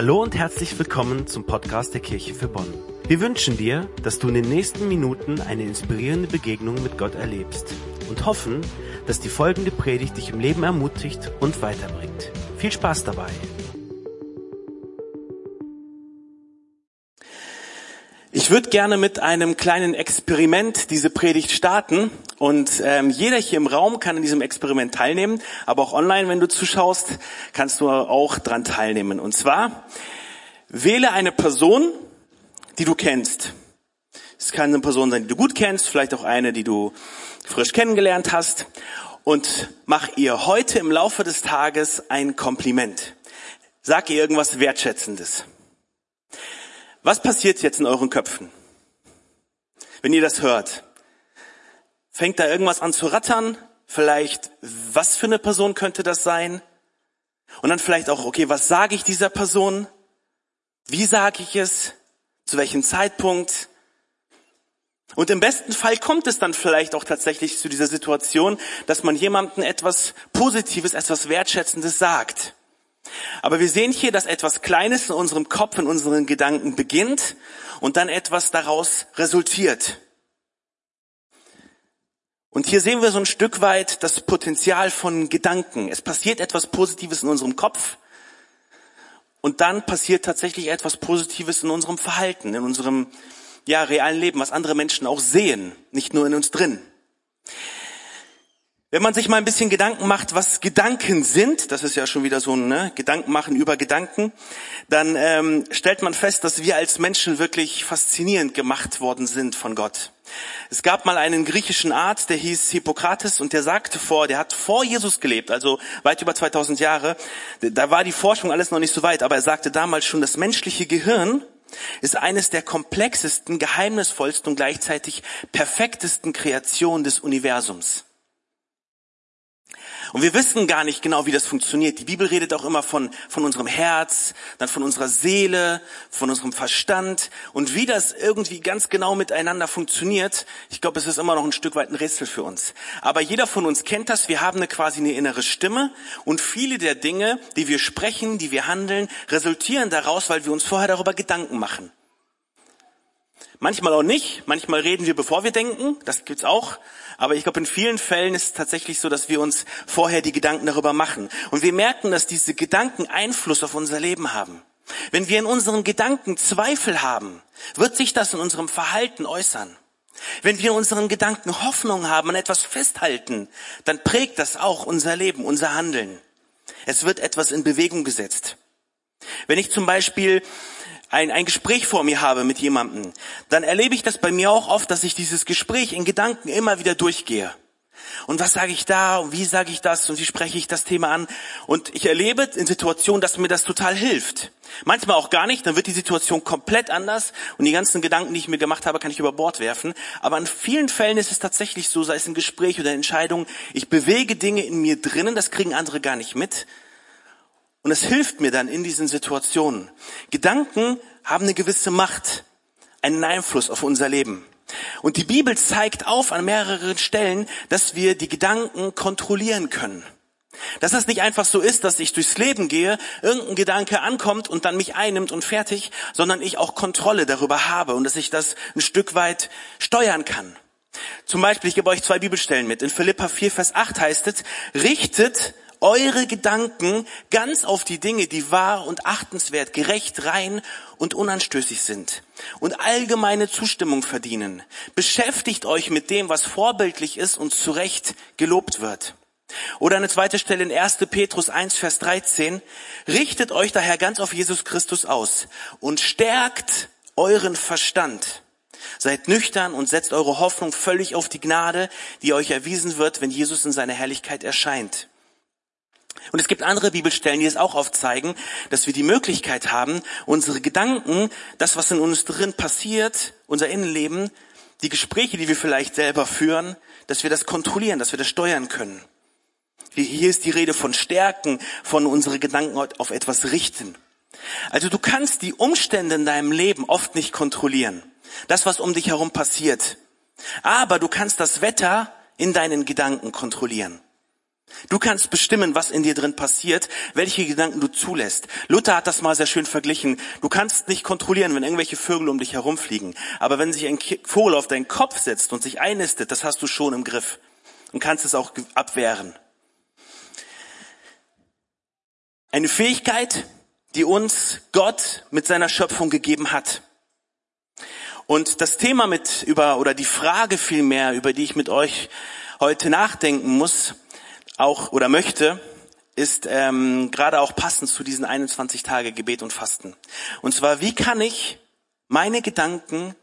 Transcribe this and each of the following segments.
Hallo und herzlich willkommen zum Podcast der Kirche für Bonn. Wir wünschen dir, dass du in den nächsten Minuten eine inspirierende Begegnung mit Gott erlebst und hoffen, dass die folgende Predigt dich im Leben ermutigt und weiterbringt. Viel Spaß dabei! Ich würde gerne mit einem kleinen Experiment diese Predigt starten und ähm, jeder hier im Raum kann in diesem Experiment teilnehmen, aber auch online, wenn du zuschaust, kannst du auch dran teilnehmen. Und zwar wähle eine Person, die du kennst. Es kann eine Person sein, die du gut kennst, vielleicht auch eine, die du frisch kennengelernt hast und mach ihr heute im Laufe des Tages ein Kompliment. Sag ihr irgendwas Wertschätzendes. Was passiert jetzt in euren Köpfen, wenn ihr das hört? Fängt da irgendwas an zu rattern? Vielleicht, was für eine Person könnte das sein? Und dann vielleicht auch, okay, was sage ich dieser Person? Wie sage ich es? Zu welchem Zeitpunkt? Und im besten Fall kommt es dann vielleicht auch tatsächlich zu dieser Situation, dass man jemandem etwas Positives, etwas Wertschätzendes sagt. Aber wir sehen hier, dass etwas Kleines in unserem Kopf, in unseren Gedanken beginnt und dann etwas daraus resultiert. Und hier sehen wir so ein Stück weit das Potenzial von Gedanken. Es passiert etwas Positives in unserem Kopf und dann passiert tatsächlich etwas Positives in unserem Verhalten, in unserem ja, realen Leben, was andere Menschen auch sehen, nicht nur in uns drin. Wenn man sich mal ein bisschen Gedanken macht, was Gedanken sind, das ist ja schon wieder so ein ne, Gedanken machen über Gedanken, dann ähm, stellt man fest, dass wir als Menschen wirklich faszinierend gemacht worden sind von Gott. Es gab mal einen griechischen Arzt, der hieß Hippokrates und der sagte vor, der hat vor Jesus gelebt, also weit über 2000 Jahre. Da war die Forschung alles noch nicht so weit, aber er sagte damals schon, das menschliche Gehirn ist eines der komplexesten, geheimnisvollsten und gleichzeitig perfektesten Kreationen des Universums. Und wir wissen gar nicht genau, wie das funktioniert. Die Bibel redet auch immer von, von unserem Herz, dann von unserer Seele, von unserem Verstand und wie das irgendwie ganz genau miteinander funktioniert. Ich glaube, es ist immer noch ein Stück weit ein Rätsel für uns. Aber jeder von uns kennt das. Wir haben eine quasi eine innere Stimme und viele der Dinge, die wir sprechen, die wir handeln, resultieren daraus, weil wir uns vorher darüber Gedanken machen. Manchmal auch nicht. Manchmal reden wir, bevor wir denken. Das gibt's auch. Aber ich glaube, in vielen Fällen ist es tatsächlich so, dass wir uns vorher die Gedanken darüber machen. Und wir merken, dass diese Gedanken Einfluss auf unser Leben haben. Wenn wir in unseren Gedanken Zweifel haben, wird sich das in unserem Verhalten äußern. Wenn wir in unseren Gedanken Hoffnung haben, an etwas festhalten, dann prägt das auch unser Leben, unser Handeln. Es wird etwas in Bewegung gesetzt. Wenn ich zum Beispiel ein, ein Gespräch vor mir habe mit jemandem, dann erlebe ich das bei mir auch oft, dass ich dieses Gespräch in Gedanken immer wieder durchgehe. Und was sage ich da und wie sage ich das und wie spreche ich das Thema an? Und ich erlebe in Situationen, dass mir das total hilft. Manchmal auch gar nicht, dann wird die Situation komplett anders und die ganzen Gedanken, die ich mir gemacht habe, kann ich über Bord werfen. Aber in vielen Fällen ist es tatsächlich so, sei es ein Gespräch oder eine Entscheidung, ich bewege Dinge in mir drinnen, das kriegen andere gar nicht mit. Und es hilft mir dann in diesen Situationen. Gedanken haben eine gewisse Macht, einen Einfluss auf unser Leben. Und die Bibel zeigt auf an mehreren Stellen, dass wir die Gedanken kontrollieren können. Dass das nicht einfach so ist, dass ich durchs Leben gehe, irgendein Gedanke ankommt und dann mich einnimmt und fertig, sondern ich auch Kontrolle darüber habe und dass ich das ein Stück weit steuern kann. Zum Beispiel, ich gebe euch zwei Bibelstellen mit. In Philippa 4, Vers 8 heißt es, richtet eure Gedanken ganz auf die Dinge, die wahr und achtenswert, gerecht, rein und unanstößig sind und allgemeine Zustimmung verdienen. Beschäftigt euch mit dem, was vorbildlich ist und zu Recht gelobt wird. Oder eine zweite Stelle in 1. Petrus 1, Vers 13. Richtet euch daher ganz auf Jesus Christus aus und stärkt euren Verstand. Seid nüchtern und setzt eure Hoffnung völlig auf die Gnade, die euch erwiesen wird, wenn Jesus in seiner Herrlichkeit erscheint. Und es gibt andere Bibelstellen, die es auch aufzeigen, dass wir die Möglichkeit haben, unsere Gedanken, das, was in uns drin passiert, unser Innenleben, die Gespräche, die wir vielleicht selber führen, dass wir das kontrollieren, dass wir das steuern können. Hier ist die Rede von Stärken, von unsere Gedanken auf etwas richten. Also du kannst die Umstände in deinem Leben oft nicht kontrollieren. Das, was um dich herum passiert. Aber du kannst das Wetter in deinen Gedanken kontrollieren. Du kannst bestimmen, was in dir drin passiert, welche Gedanken du zulässt. Luther hat das mal sehr schön verglichen. Du kannst nicht kontrollieren, wenn irgendwelche Vögel um dich herumfliegen. Aber wenn sich ein Vogel auf deinen Kopf setzt und sich einnistet, das hast du schon im Griff und kannst es auch abwehren. Eine Fähigkeit, die uns Gott mit seiner Schöpfung gegeben hat. Und das Thema mit über, oder die Frage vielmehr, über die ich mit euch heute nachdenken muss, auch oder möchte, ist ähm, gerade auch passend zu diesen 21 Tage Gebet und Fasten. Und zwar, wie kann ich meine Gedanken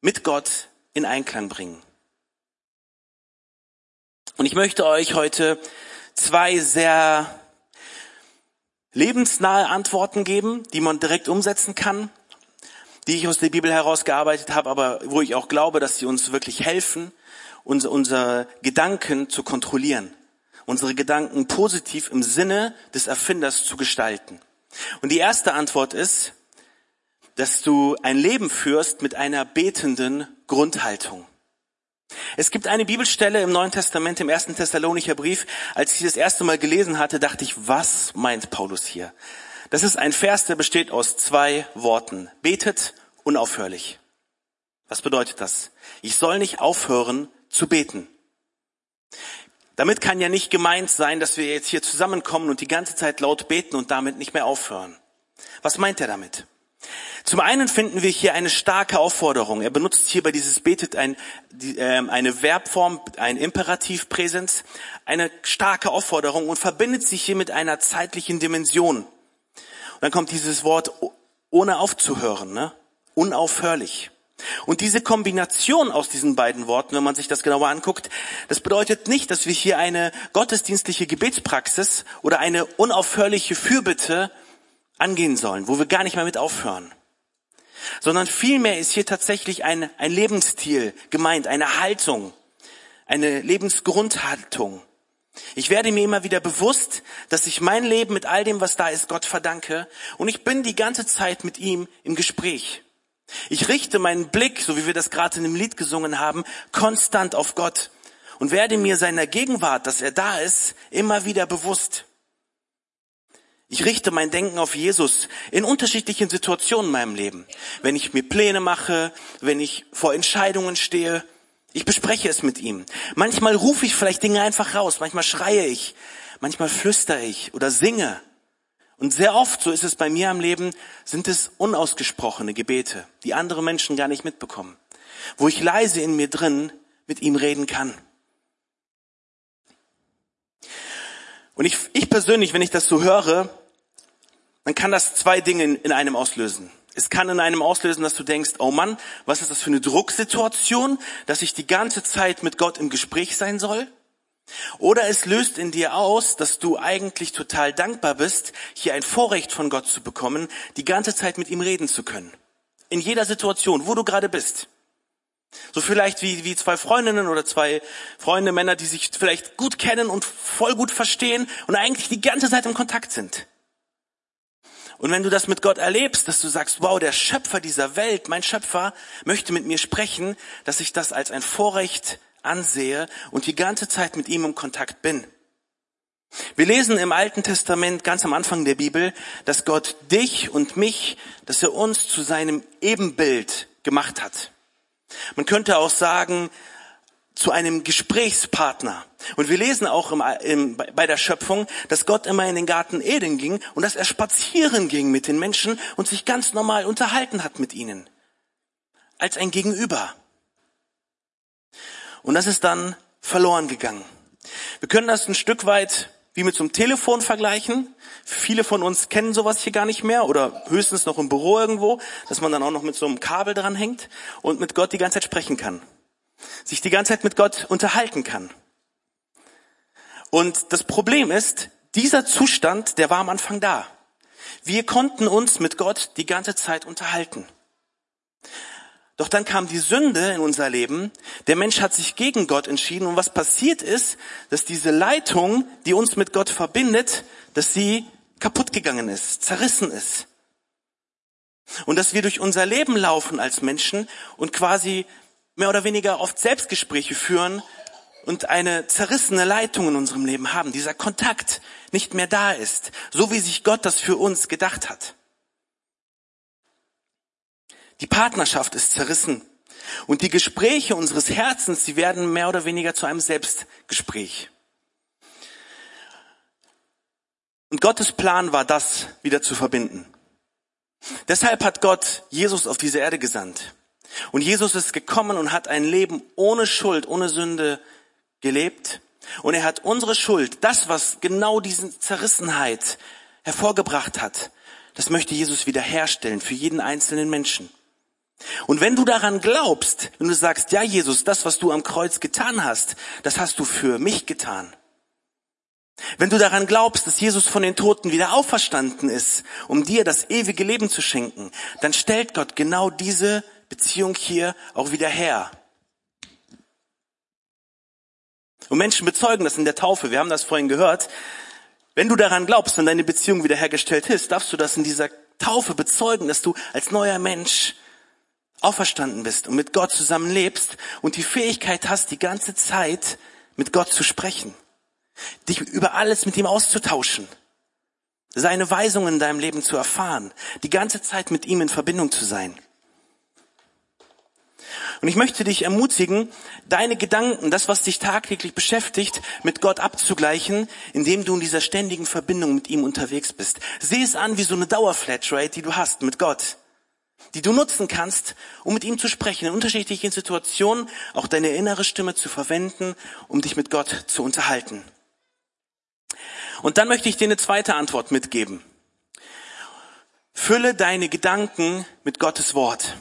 mit Gott in Einklang bringen? Und ich möchte euch heute zwei sehr lebensnahe Antworten geben, die man direkt umsetzen kann, die ich aus der Bibel herausgearbeitet habe, aber wo ich auch glaube, dass sie uns wirklich helfen, unsere, unsere Gedanken zu kontrollieren unsere Gedanken positiv im Sinne des Erfinders zu gestalten. Und die erste Antwort ist, dass du ein Leben führst mit einer betenden Grundhaltung. Es gibt eine Bibelstelle im Neuen Testament, im ersten Thessalonicher Brief. Als ich das erste Mal gelesen hatte, dachte ich, was meint Paulus hier? Das ist ein Vers, der besteht aus zwei Worten. Betet unaufhörlich. Was bedeutet das? Ich soll nicht aufhören zu beten. Damit kann ja nicht gemeint sein, dass wir jetzt hier zusammenkommen und die ganze Zeit laut beten und damit nicht mehr aufhören. Was meint er damit? Zum einen finden wir hier eine starke Aufforderung. Er benutzt hier bei dieses Betet ein, die, äh, eine Verbform, ein Imperativpräsens, eine starke Aufforderung und verbindet sich hier mit einer zeitlichen Dimension. Und dann kommt dieses Wort ohne aufzuhören, ne? unaufhörlich. Und diese Kombination aus diesen beiden Worten, wenn man sich das genauer anguckt, das bedeutet nicht, dass wir hier eine gottesdienstliche Gebetspraxis oder eine unaufhörliche Fürbitte angehen sollen, wo wir gar nicht mehr mit aufhören. Sondern vielmehr ist hier tatsächlich ein, ein Lebensstil gemeint, eine Haltung, eine Lebensgrundhaltung. Ich werde mir immer wieder bewusst, dass ich mein Leben mit all dem, was da ist, Gott verdanke und ich bin die ganze Zeit mit ihm im Gespräch. Ich richte meinen Blick, so wie wir das gerade in dem Lied gesungen haben, konstant auf Gott und werde mir seiner Gegenwart, dass er da ist, immer wieder bewusst. Ich richte mein Denken auf Jesus in unterschiedlichen Situationen in meinem Leben. Wenn ich mir Pläne mache, wenn ich vor Entscheidungen stehe, ich bespreche es mit ihm. Manchmal rufe ich vielleicht Dinge einfach raus, manchmal schreie ich, manchmal flüstere ich oder singe. Und sehr oft, so ist es bei mir am Leben, sind es unausgesprochene Gebete, die andere Menschen gar nicht mitbekommen, wo ich leise in mir drin mit ihm reden kann. Und ich, ich persönlich, wenn ich das so höre, dann kann das zwei Dinge in einem auslösen. Es kann in einem auslösen, dass du denkst, oh Mann, was ist das für eine Drucksituation, dass ich die ganze Zeit mit Gott im Gespräch sein soll? Oder es löst in dir aus, dass du eigentlich total dankbar bist, hier ein Vorrecht von Gott zu bekommen, die ganze Zeit mit ihm reden zu können. In jeder Situation, wo du gerade bist. So vielleicht wie, wie zwei Freundinnen oder zwei Freunde, Männer, die sich vielleicht gut kennen und voll gut verstehen und eigentlich die ganze Zeit im Kontakt sind. Und wenn du das mit Gott erlebst, dass du sagst, wow, der Schöpfer dieser Welt, mein Schöpfer, möchte mit mir sprechen, dass ich das als ein Vorrecht ansehe und die ganze Zeit mit ihm im Kontakt bin. Wir lesen im Alten Testament ganz am Anfang der Bibel, dass Gott dich und mich, dass er uns zu seinem Ebenbild gemacht hat. Man könnte auch sagen, zu einem Gesprächspartner. Und wir lesen auch im, im, bei der Schöpfung, dass Gott immer in den Garten Eden ging und dass er spazieren ging mit den Menschen und sich ganz normal unterhalten hat mit ihnen. Als ein Gegenüber. Und das ist dann verloren gegangen. Wir können das ein Stück weit wie mit so einem Telefon vergleichen. Viele von uns kennen sowas hier gar nicht mehr oder höchstens noch im Büro irgendwo, dass man dann auch noch mit so einem Kabel dran hängt und mit Gott die ganze Zeit sprechen kann. Sich die ganze Zeit mit Gott unterhalten kann. Und das Problem ist, dieser Zustand, der war am Anfang da. Wir konnten uns mit Gott die ganze Zeit unterhalten. Doch dann kam die Sünde in unser Leben. Der Mensch hat sich gegen Gott entschieden. Und was passiert ist, dass diese Leitung, die uns mit Gott verbindet, dass sie kaputt gegangen ist, zerrissen ist. Und dass wir durch unser Leben laufen als Menschen und quasi mehr oder weniger oft Selbstgespräche führen und eine zerrissene Leitung in unserem Leben haben, dieser Kontakt nicht mehr da ist, so wie sich Gott das für uns gedacht hat. Die Partnerschaft ist zerrissen und die Gespräche unseres Herzens, sie werden mehr oder weniger zu einem Selbstgespräch. Und Gottes Plan war das wieder zu verbinden. Deshalb hat Gott Jesus auf diese Erde gesandt. Und Jesus ist gekommen und hat ein Leben ohne Schuld, ohne Sünde gelebt. Und er hat unsere Schuld, das, was genau diese Zerrissenheit hervorgebracht hat, das möchte Jesus wiederherstellen für jeden einzelnen Menschen. Und wenn du daran glaubst, wenn du sagst, ja Jesus, das, was du am Kreuz getan hast, das hast du für mich getan. Wenn du daran glaubst, dass Jesus von den Toten wieder auferstanden ist, um dir das ewige Leben zu schenken, dann stellt Gott genau diese Beziehung hier auch wieder her. Und Menschen bezeugen das in der Taufe. Wir haben das vorhin gehört. Wenn du daran glaubst, wenn deine Beziehung wiederhergestellt ist, darfst du das in dieser Taufe bezeugen, dass du als neuer Mensch auferstanden bist und mit Gott zusammen lebst und die Fähigkeit hast, die ganze Zeit mit Gott zu sprechen, dich über alles mit ihm auszutauschen, seine Weisungen in deinem Leben zu erfahren, die ganze Zeit mit ihm in Verbindung zu sein. Und ich möchte dich ermutigen, deine Gedanken, das, was dich tagtäglich beschäftigt, mit Gott abzugleichen, indem du in dieser ständigen Verbindung mit ihm unterwegs bist. Sieh es an wie so eine Dauerflatrate, die du hast mit Gott, die du nutzen kannst, um mit ihm zu sprechen, in unterschiedlichen Situationen auch deine innere Stimme zu verwenden, um dich mit Gott zu unterhalten. Und dann möchte ich dir eine zweite Antwort mitgeben. Fülle deine Gedanken mit Gottes Wort.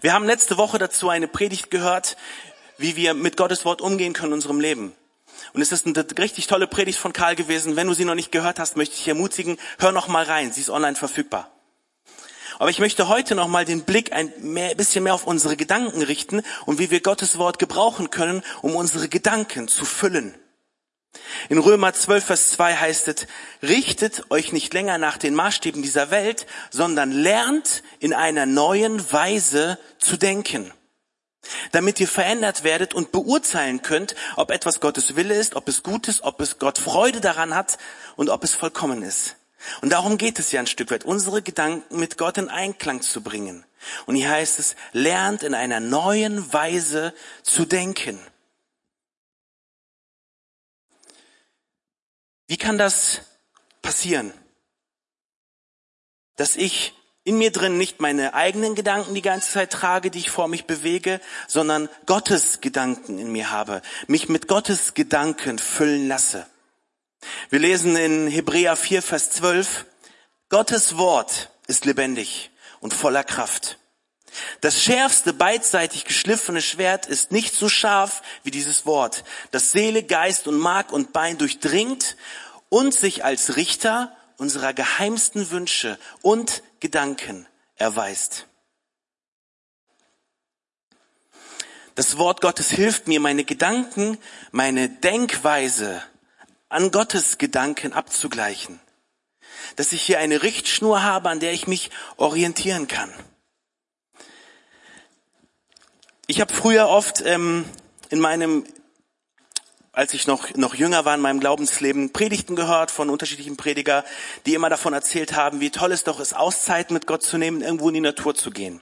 Wir haben letzte Woche dazu eine Predigt gehört, wie wir mit Gottes Wort umgehen können in unserem Leben. Und es ist eine richtig tolle Predigt von Karl gewesen. Wenn du sie noch nicht gehört hast, möchte ich dich ermutigen, hör noch mal rein. Sie ist online verfügbar. Aber ich möchte heute noch mal den Blick ein mehr, bisschen mehr auf unsere Gedanken richten und wie wir Gottes Wort gebrauchen können, um unsere Gedanken zu füllen. In Römer 12, Vers 2 heißt es, richtet euch nicht länger nach den Maßstäben dieser Welt, sondern lernt in einer neuen Weise zu denken, damit ihr verändert werdet und beurteilen könnt, ob etwas Gottes Wille ist, ob es gut ist, ob es Gott Freude daran hat und ob es vollkommen ist. Und darum geht es ja ein Stück weit, unsere Gedanken mit Gott in Einklang zu bringen. Und hier heißt es, lernt in einer neuen Weise zu denken. Wie kann das passieren? Dass ich in mir drin nicht meine eigenen Gedanken die ganze Zeit trage, die ich vor mich bewege, sondern Gottes Gedanken in mir habe, mich mit Gottes Gedanken füllen lasse. Wir lesen in Hebräer 4, Vers 12, Gottes Wort ist lebendig und voller Kraft. Das schärfste beidseitig geschliffene Schwert ist nicht so scharf wie dieses Wort, das Seele, Geist und Mark und Bein durchdringt und sich als Richter unserer geheimsten Wünsche und Gedanken erweist. Das Wort Gottes hilft mir, meine Gedanken, meine Denkweise an Gottes Gedanken abzugleichen. Dass ich hier eine Richtschnur habe, an der ich mich orientieren kann. Ich habe früher oft ähm, in meinem, als ich noch, noch jünger war in meinem Glaubensleben, Predigten gehört von unterschiedlichen Prediger, die immer davon erzählt haben, wie toll es doch ist, Auszeiten mit Gott zu nehmen, irgendwo in die Natur zu gehen.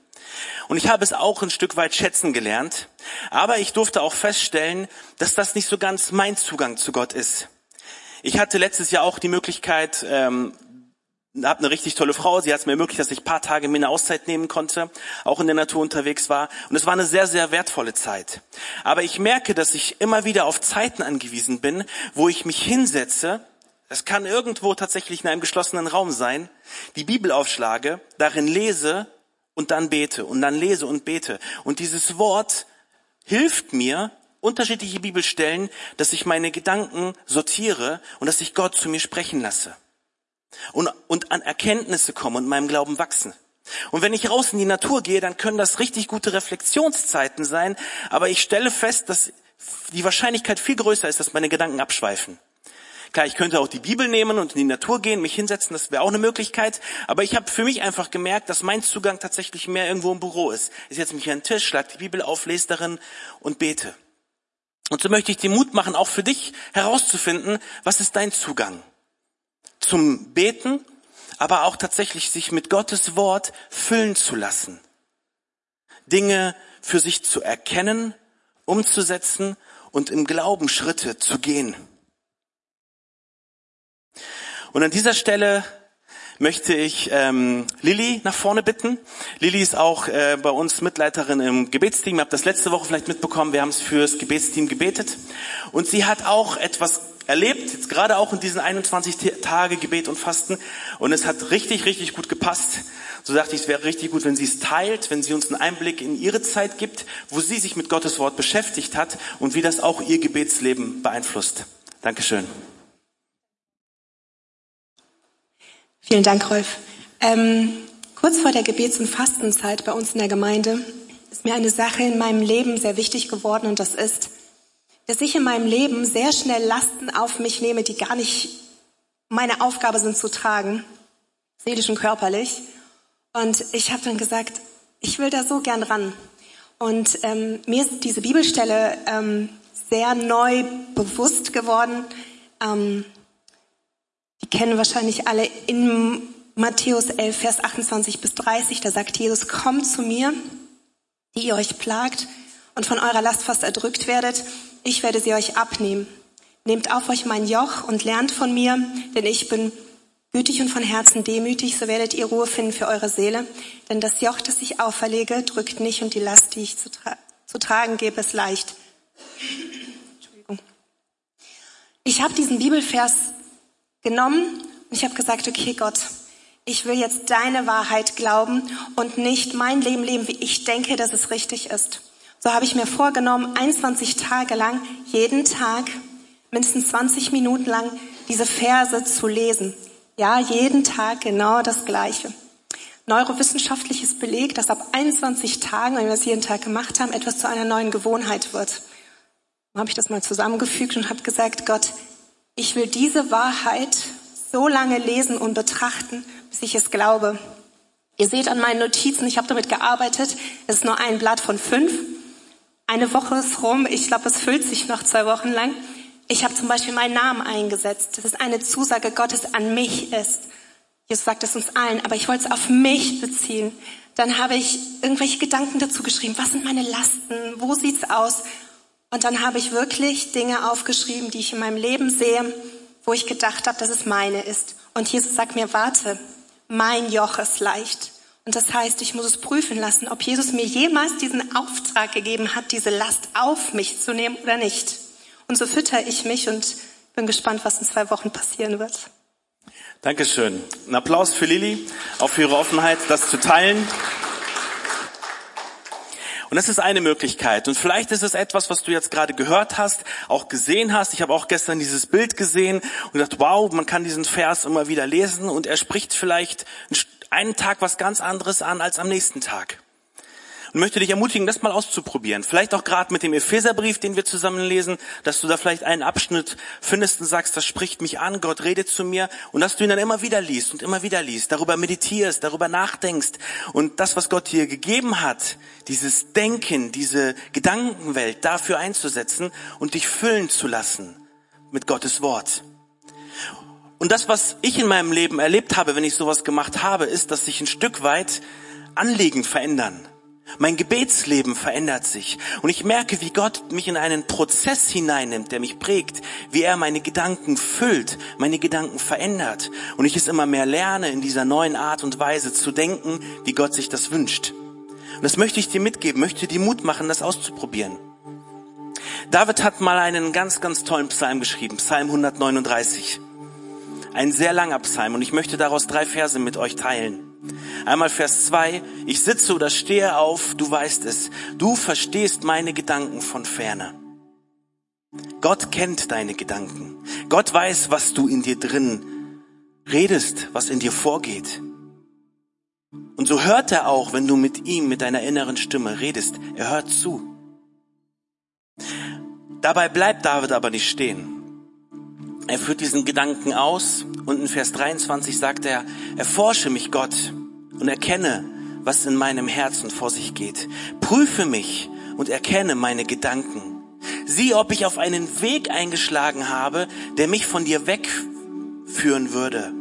Und ich habe es auch ein Stück weit schätzen gelernt, aber ich durfte auch feststellen, dass das nicht so ganz mein Zugang zu Gott ist. Ich hatte letztes Jahr auch die Möglichkeit, ähm, habe eine richtig tolle Frau. Sie hat es mir ermöglicht, dass ich paar Tage mir eine Auszeit nehmen konnte, auch in der Natur unterwegs war. Und es war eine sehr, sehr wertvolle Zeit. Aber ich merke, dass ich immer wieder auf Zeiten angewiesen bin, wo ich mich hinsetze. Es kann irgendwo tatsächlich in einem geschlossenen Raum sein, die Bibel aufschlage, darin lese und dann bete und dann lese und bete. Und dieses Wort hilft mir, unterschiedliche Bibelstellen, dass ich meine Gedanken sortiere und dass ich Gott zu mir sprechen lasse und, und an Erkenntnisse komme und meinem Glauben wachsen. Und wenn ich raus in die Natur gehe, dann können das richtig gute Reflexionszeiten sein, aber ich stelle fest, dass die Wahrscheinlichkeit viel größer ist, dass meine Gedanken abschweifen. Klar, ich könnte auch die Bibel nehmen und in die Natur gehen, mich hinsetzen, das wäre auch eine Möglichkeit. Aber ich habe für mich einfach gemerkt, dass mein Zugang tatsächlich mehr irgendwo im Büro ist. Ich setze mich an den Tisch, schlag die Bibel auf, lese darin und bete. Und so möchte ich dir Mut machen, auch für dich herauszufinden, was ist dein Zugang zum Beten, aber auch tatsächlich sich mit Gottes Wort füllen zu lassen. Dinge für sich zu erkennen, umzusetzen und im Glauben Schritte zu gehen. Und an dieser Stelle möchte ich ähm, Lilly nach vorne bitten. Lilly ist auch äh, bei uns Mitleiterin im Gebetsteam. Ihr habt das letzte Woche vielleicht mitbekommen. Wir haben es fürs Gebetsteam gebetet. Und sie hat auch etwas erlebt, jetzt gerade auch in diesen 21 Tage Gebet und Fasten. Und es hat richtig, richtig gut gepasst. So dachte ich, es wäre richtig gut, wenn sie es teilt, wenn sie uns einen Einblick in ihre Zeit gibt, wo sie sich mit Gottes Wort beschäftigt hat und wie das auch ihr Gebetsleben beeinflusst. Dankeschön. Vielen Dank, Rolf. Ähm, kurz vor der Gebets- und Fastenzeit bei uns in der Gemeinde ist mir eine Sache in meinem Leben sehr wichtig geworden und das ist, dass ich in meinem Leben sehr schnell Lasten auf mich nehme, die gar nicht meine Aufgabe sind zu tragen, seelisch und körperlich. Und ich habe dann gesagt, ich will da so gern ran. Und ähm, mir ist diese Bibelstelle ähm, sehr neu bewusst geworden. Ähm, die kennen wahrscheinlich alle in Matthäus 11, Vers 28 bis 30. Da sagt Jesus, kommt zu mir, die ihr euch plagt und von eurer Last fast erdrückt werdet. Ich werde sie euch abnehmen. Nehmt auf euch mein Joch und lernt von mir, denn ich bin gütig und von Herzen demütig, so werdet ihr Ruhe finden für eure Seele. Denn das Joch, das ich auferlege, drückt nicht und die Last, die ich zu, tra zu tragen gebe, ist leicht. Entschuldigung. Ich habe diesen Bibelvers genommen und ich habe gesagt, okay Gott, ich will jetzt deine Wahrheit glauben und nicht mein Leben leben, wie ich denke, dass es richtig ist. So habe ich mir vorgenommen, 21 Tage lang, jeden Tag, mindestens 20 Minuten lang, diese Verse zu lesen. Ja, jeden Tag genau das Gleiche. Neurowissenschaftlich ist belegt, dass ab 21 Tagen, wenn wir das jeden Tag gemacht haben, etwas zu einer neuen Gewohnheit wird. Dann habe ich das mal zusammengefügt und habe gesagt, Gott, ich will diese Wahrheit so lange lesen und betrachten, bis ich es glaube. Ihr seht an meinen Notizen, ich habe damit gearbeitet. Es ist nur ein Blatt von fünf. Eine Woche ist rum. Ich glaube, es füllt sich noch zwei Wochen lang. Ich habe zum Beispiel meinen Namen eingesetzt. Das ist eine Zusage Gottes an mich ist. Jesus sagt es uns allen, aber ich wollte es auf mich beziehen. Dann habe ich irgendwelche Gedanken dazu geschrieben. Was sind meine Lasten? Wo sieht's aus? Und dann habe ich wirklich Dinge aufgeschrieben, die ich in meinem Leben sehe, wo ich gedacht habe, dass es meine ist. Und Jesus sagt mir, warte, mein Joch ist leicht. Und das heißt, ich muss es prüfen lassen, ob Jesus mir jemals diesen Auftrag gegeben hat, diese Last auf mich zu nehmen oder nicht. Und so fütter ich mich und bin gespannt, was in zwei Wochen passieren wird. Dankeschön. Ein Applaus für Lilly, auch für ihre Offenheit, das zu teilen. Und das ist eine Möglichkeit. Und vielleicht ist es etwas, was du jetzt gerade gehört hast, auch gesehen hast. Ich habe auch gestern dieses Bild gesehen und gedacht, wow, man kann diesen Vers immer wieder lesen und er spricht vielleicht einen Tag was ganz anderes an als am nächsten Tag und möchte dich ermutigen, das mal auszuprobieren. Vielleicht auch gerade mit dem Epheserbrief, den wir zusammen lesen, dass du da vielleicht einen Abschnitt findest und sagst, das spricht mich an, Gott redet zu mir und dass du ihn dann immer wieder liest und immer wieder liest, darüber meditierst, darüber nachdenkst und das, was Gott dir gegeben hat, dieses Denken, diese Gedankenwelt dafür einzusetzen und dich füllen zu lassen mit Gottes Wort. Und das, was ich in meinem Leben erlebt habe, wenn ich sowas gemacht habe, ist, dass sich ein Stück weit Anliegen verändern. Mein Gebetsleben verändert sich und ich merke, wie Gott mich in einen Prozess hineinnimmt, der mich prägt, wie er meine Gedanken füllt, meine Gedanken verändert und ich es immer mehr lerne, in dieser neuen Art und Weise zu denken, wie Gott sich das wünscht. Und das möchte ich dir mitgeben, möchte dir Mut machen, das auszuprobieren. David hat mal einen ganz, ganz tollen Psalm geschrieben, Psalm 139. Ein sehr langer Psalm und ich möchte daraus drei Verse mit euch teilen. Einmal Vers 2, ich sitze oder stehe auf, du weißt es, du verstehst meine Gedanken von ferne. Gott kennt deine Gedanken. Gott weiß, was du in dir drin redest, was in dir vorgeht. Und so hört er auch, wenn du mit ihm, mit deiner inneren Stimme redest. Er hört zu. Dabei bleibt David aber nicht stehen. Er führt diesen Gedanken aus und in Vers 23 sagt er, erforsche mich Gott und erkenne, was in meinem Herzen vor sich geht. Prüfe mich und erkenne meine Gedanken. Sieh, ob ich auf einen Weg eingeschlagen habe, der mich von dir wegführen würde.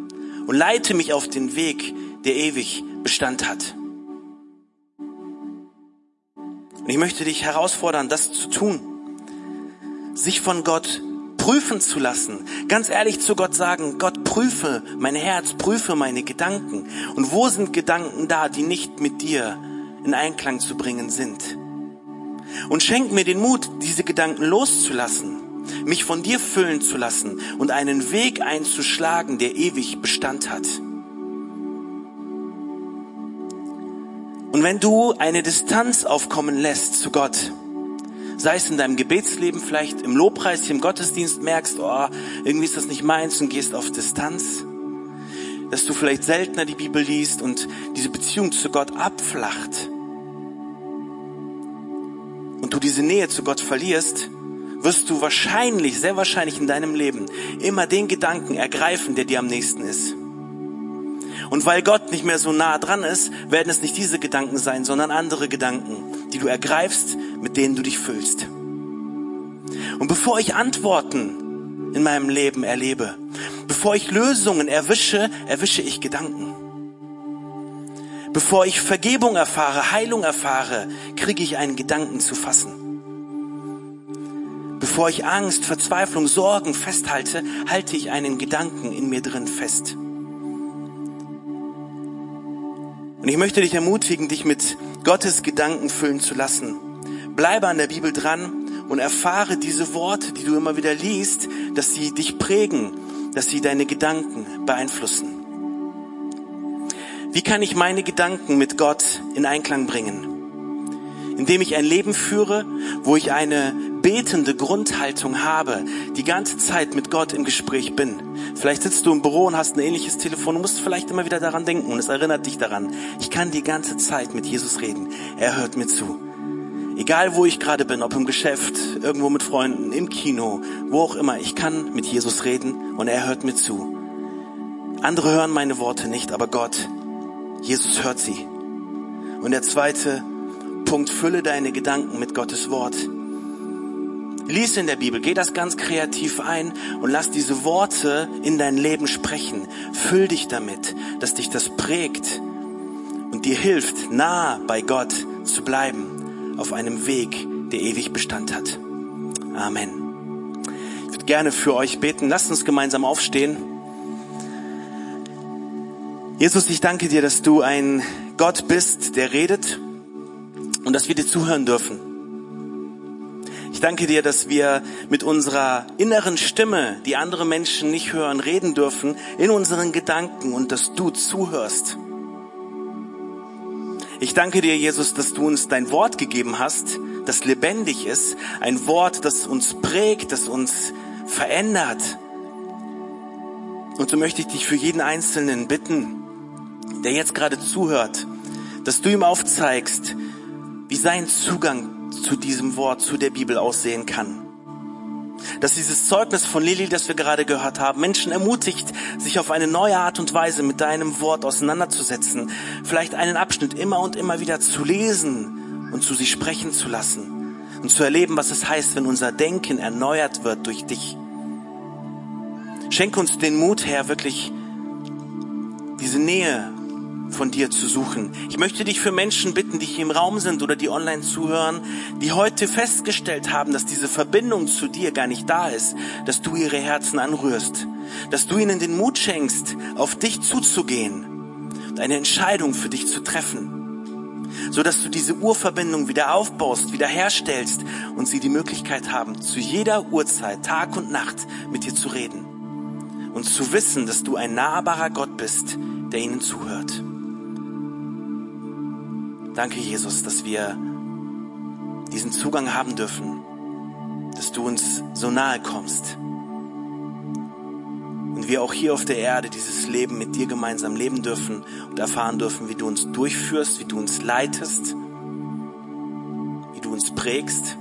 Und leite mich auf den Weg, der ewig Bestand hat. Und ich möchte dich herausfordern, das zu tun. Sich von Gott prüfen zu lassen. Ganz ehrlich zu Gott sagen, Gott prüfe mein Herz, prüfe meine Gedanken. Und wo sind Gedanken da, die nicht mit dir in Einklang zu bringen sind? Und schenk mir den Mut, diese Gedanken loszulassen, mich von dir füllen zu lassen und einen Weg einzuschlagen, der ewig Bestand hat. Und wenn du eine Distanz aufkommen lässt zu Gott, sei es in deinem Gebetsleben, vielleicht im Lobpreis, im Gottesdienst merkst, oh, irgendwie ist das nicht meins und gehst auf Distanz, dass du vielleicht seltener die Bibel liest und diese Beziehung zu Gott abflacht und du diese Nähe zu Gott verlierst, wirst du wahrscheinlich, sehr wahrscheinlich in deinem Leben immer den Gedanken ergreifen, der dir am nächsten ist. Und weil Gott nicht mehr so nah dran ist, werden es nicht diese Gedanken sein, sondern andere Gedanken, die du ergreifst, mit denen du dich füllst. Und bevor ich Antworten in meinem Leben erlebe, bevor ich Lösungen erwische, erwische ich Gedanken. Bevor ich Vergebung erfahre, Heilung erfahre, kriege ich einen Gedanken zu fassen. Bevor ich Angst, Verzweiflung, Sorgen festhalte, halte ich einen Gedanken in mir drin fest. Und ich möchte dich ermutigen, dich mit Gottes Gedanken füllen zu lassen. Bleibe an der Bibel dran und erfahre diese Worte, die du immer wieder liest, dass sie dich prägen, dass sie deine Gedanken beeinflussen. Wie kann ich meine Gedanken mit Gott in Einklang bringen? Indem ich ein Leben führe, wo ich eine betende Grundhaltung habe, die ganze Zeit mit Gott im Gespräch bin. Vielleicht sitzt du im Büro und hast ein ähnliches Telefon und musst vielleicht immer wieder daran denken und es erinnert dich daran. Ich kann die ganze Zeit mit Jesus reden. Er hört mir zu. Egal wo ich gerade bin, ob im Geschäft, irgendwo mit Freunden, im Kino, wo auch immer, ich kann mit Jesus reden und er hört mir zu. Andere hören meine Worte nicht, aber Gott, Jesus hört sie. Und der zweite Punkt, fülle deine Gedanken mit Gottes Wort. Lies in der Bibel, geh das ganz kreativ ein und lass diese Worte in dein Leben sprechen. Füll dich damit, dass dich das prägt und dir hilft, nah bei Gott zu bleiben, auf einem Weg, der ewig Bestand hat. Amen. Ich würde gerne für euch beten. Lasst uns gemeinsam aufstehen. Jesus, ich danke dir, dass du ein Gott bist, der redet und dass wir dir zuhören dürfen. Ich danke dir, dass wir mit unserer inneren Stimme, die andere Menschen nicht hören, reden dürfen, in unseren Gedanken und dass du zuhörst. Ich danke dir, Jesus, dass du uns dein Wort gegeben hast, das lebendig ist, ein Wort, das uns prägt, das uns verändert. Und so möchte ich dich für jeden Einzelnen bitten, der jetzt gerade zuhört, dass du ihm aufzeigst, wie sein Zugang zu diesem Wort, zu der Bibel aussehen kann. Dass dieses Zeugnis von Lili, das wir gerade gehört haben, Menschen ermutigt, sich auf eine neue Art und Weise mit deinem Wort auseinanderzusetzen, vielleicht einen Abschnitt immer und immer wieder zu lesen und zu sich sprechen zu lassen und zu erleben, was es heißt, wenn unser Denken erneuert wird durch dich. Schenk uns den Mut, Herr, wirklich diese Nähe von dir zu suchen. Ich möchte dich für Menschen bitten, die hier im Raum sind oder die online zuhören, die heute festgestellt haben, dass diese Verbindung zu dir gar nicht da ist, dass du ihre Herzen anrührst, dass du ihnen den Mut schenkst, auf dich zuzugehen und eine Entscheidung für dich zu treffen, so dass du diese Urverbindung wieder aufbaust, wieder herstellst und sie die Möglichkeit haben, zu jeder Uhrzeit, Tag und Nacht mit dir zu reden und zu wissen, dass du ein nahbarer Gott bist, der ihnen zuhört. Danke, Jesus, dass wir diesen Zugang haben dürfen, dass du uns so nahe kommst. Und wir auch hier auf der Erde dieses Leben mit dir gemeinsam leben dürfen und erfahren dürfen, wie du uns durchführst, wie du uns leitest, wie du uns prägst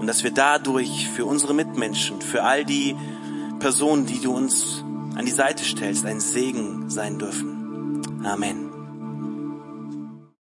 und dass wir dadurch für unsere Mitmenschen, für all die Personen, die du uns an die Seite stellst, ein Segen sein dürfen. Amen.